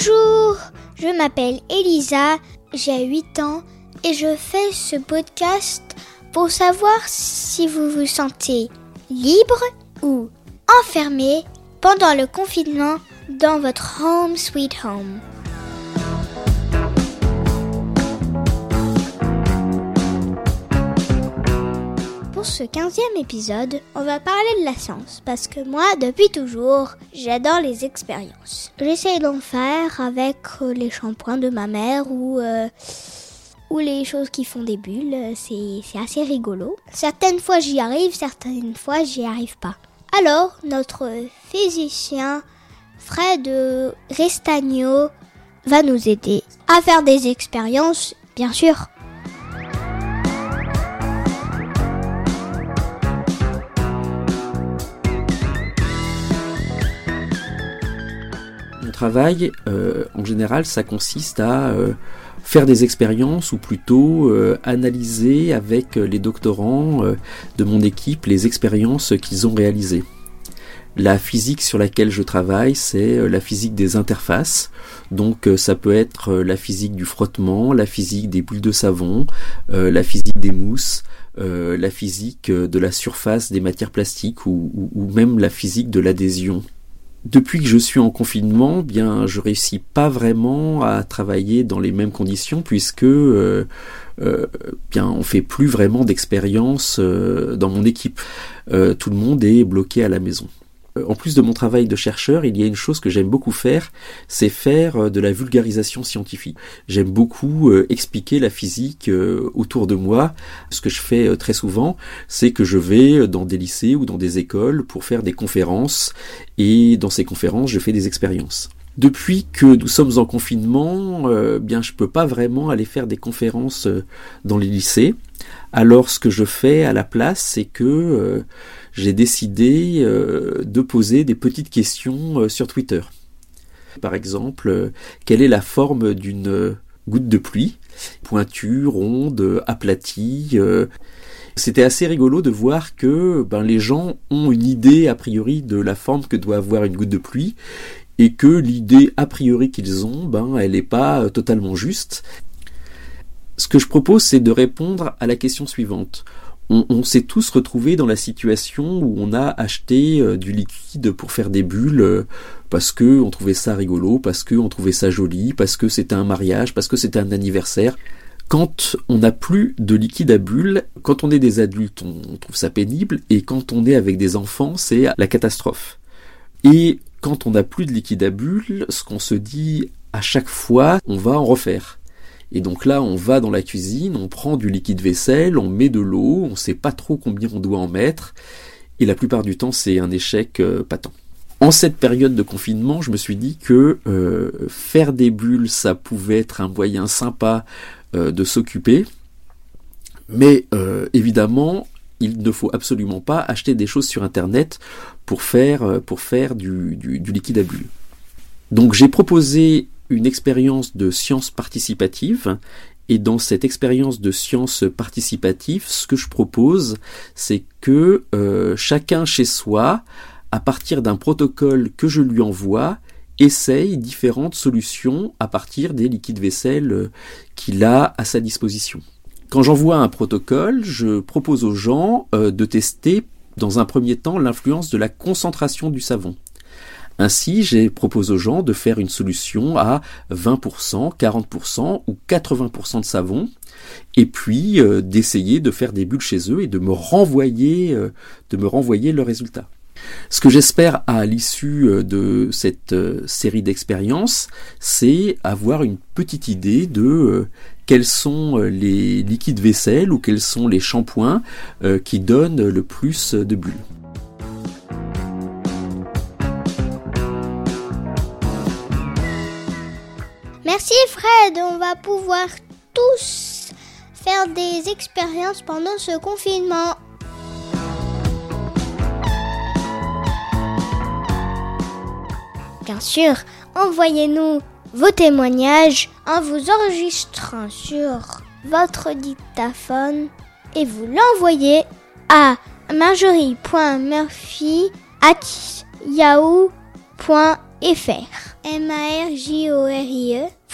Je m'appelle Elisa, j'ai 8 ans et je fais ce podcast pour savoir si vous vous sentez libre ou enfermé pendant le confinement dans votre home sweet home. Ce 15e épisode, on va parler de la science parce que moi, depuis toujours, j'adore les expériences. J'essaie d'en faire avec euh, les shampoings de ma mère ou, euh, ou les choses qui font des bulles. C'est c'est assez rigolo. Certaines fois j'y arrive, certaines fois j'y arrive pas. Alors, notre physicien Fred Restagno va nous aider à faire des expériences, bien sûr. Euh, en général, ça consiste à euh, faire des expériences ou plutôt euh, analyser avec les doctorants de mon équipe les expériences qu'ils ont réalisées. La physique sur laquelle je travaille, c'est la physique des interfaces. Donc ça peut être la physique du frottement, la physique des bulles de savon, la physique des mousses, la physique de la surface des matières plastiques ou même la physique de l'adhésion. Depuis que je suis en confinement, bien, je réussis pas vraiment à travailler dans les mêmes conditions puisque, euh, euh, bien, on fait plus vraiment d'expériences euh, dans mon équipe. Euh, tout le monde est bloqué à la maison. En plus de mon travail de chercheur, il y a une chose que j'aime beaucoup faire, c'est faire euh, de la vulgarisation scientifique. J'aime beaucoup euh, expliquer la physique euh, autour de moi. Ce que je fais très souvent, c'est que je vais dans des lycées ou dans des écoles pour faire des conférences et dans ces conférences, je fais des expériences. Depuis que nous sommes en confinement, euh, bien je peux pas vraiment aller faire des conférences dans les lycées. Alors ce que je fais à la place, c'est que j'ai décidé euh, de poser des petites questions euh, sur Twitter. Par exemple, euh, quelle est la forme d'une goutte de pluie? Pointue, ronde, aplatie c'était assez rigolo de voir que ben, les gens ont une idée a priori de la forme que doit avoir une goutte de pluie et que l'idée a priori qu'ils ont, ben, elle n'est pas totalement juste. Ce que je propose, c'est de répondre à la question suivante. On, s'est tous retrouvés dans la situation où on a acheté euh, du liquide pour faire des bulles euh, parce que on trouvait ça rigolo, parce que on trouvait ça joli, parce que c'était un mariage, parce que c'était un anniversaire. Quand on n'a plus de liquide à bulles, quand on est des adultes, on trouve ça pénible, et quand on est avec des enfants, c'est la catastrophe. Et quand on n'a plus de liquide à bulles, ce qu'on se dit à chaque fois, on va en refaire. Et donc là, on va dans la cuisine, on prend du liquide vaisselle, on met de l'eau, on sait pas trop combien on doit en mettre, et la plupart du temps, c'est un échec euh, patent. En cette période de confinement, je me suis dit que euh, faire des bulles, ça pouvait être un moyen sympa euh, de s'occuper, mais évidemment, il ne faut absolument pas acheter des choses sur Internet pour faire, du liquide à bulles. Donc j'ai proposé une expérience de science participative et dans cette expérience de science participative, ce que je propose, c'est que euh, chacun chez soi, à partir d'un protocole que je lui envoie, essaye différentes solutions à partir des liquides vaisselle euh, qu'il a à sa disposition. Quand j'envoie un protocole, je propose aux gens euh, de tester dans un premier temps l'influence de la concentration du savon. Ainsi, j'ai proposé aux gens de faire une solution à 20%, 40% ou 80% de savon, et puis euh, d'essayer de faire des bulles chez eux et de me renvoyer, euh, de me renvoyer le résultat. Ce que j'espère à l'issue euh, de cette série d'expériences, c'est avoir une petite idée de quels sont les liquides vaisselle ou quels sont les shampoings qui donnent le plus de bulles. Merci Fred, on va pouvoir tous faire des expériences pendant ce confinement. Bien sûr, envoyez-nous vos témoignages en vous enregistrant sur votre dictaphone et vous l'envoyez à marjorie.murphy@yahoo.fr m a r